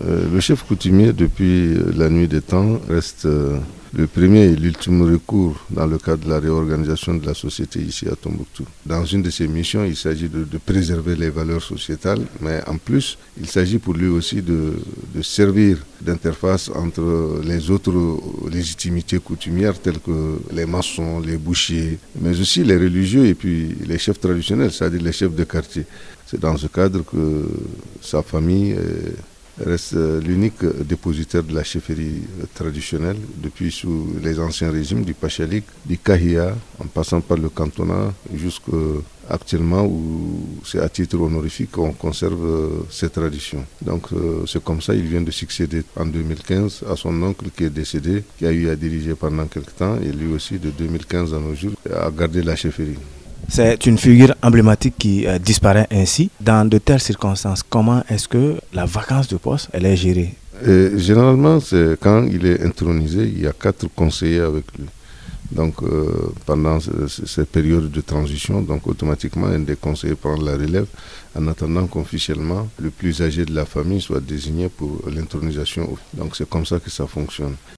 le chef coutumier, depuis la nuit des temps, reste le premier et l'ultime recours dans le cadre de la réorganisation de la société ici à Tombouctou. Dans une de ses missions, il s'agit de, préserver les valeurs sociétales, mais en plus, il s'agit pour lui aussi de, servir d'interface entre les autres légitimités coutumières telles que les maçons, les bouchers, mais aussi les religieux et puis les chefs traditionnels, c'est-à-dire les chefs de quartier. C'est dans ce cadre que sa famille reste euh, l'unique dépositaire de la chefferie euh, traditionnelle depuis sous les anciens régimes du Pachalik, du Kahia, en passant par le cantonat jusqu'à actuellement où c'est à titre honorifique qu'on conserve euh, ces traditions. Donc c'est comme ça, il vient de succéder en 2015 à son oncle qui est décédé, qui a eu à diriger pendant quelques temps et lui aussi de 2015 à nos jours a gardé la chefferie. C'est une figure emblématique qui euh, disparaît ainsi. Dans de telles circonstances, comment est-ce que la vacance de poste elle est gérée? Généralement, c'est quand il est intronisé, il y a quatre conseillers avec lui. Donc, euh, pendant cette période de transition, donc automatiquement, un des conseillers prend la relève en attendant qu'officiellement, le plus âgé de la famille soit désigné pour l'intronisation. Donc, c'est comme ça que ça fonctionne.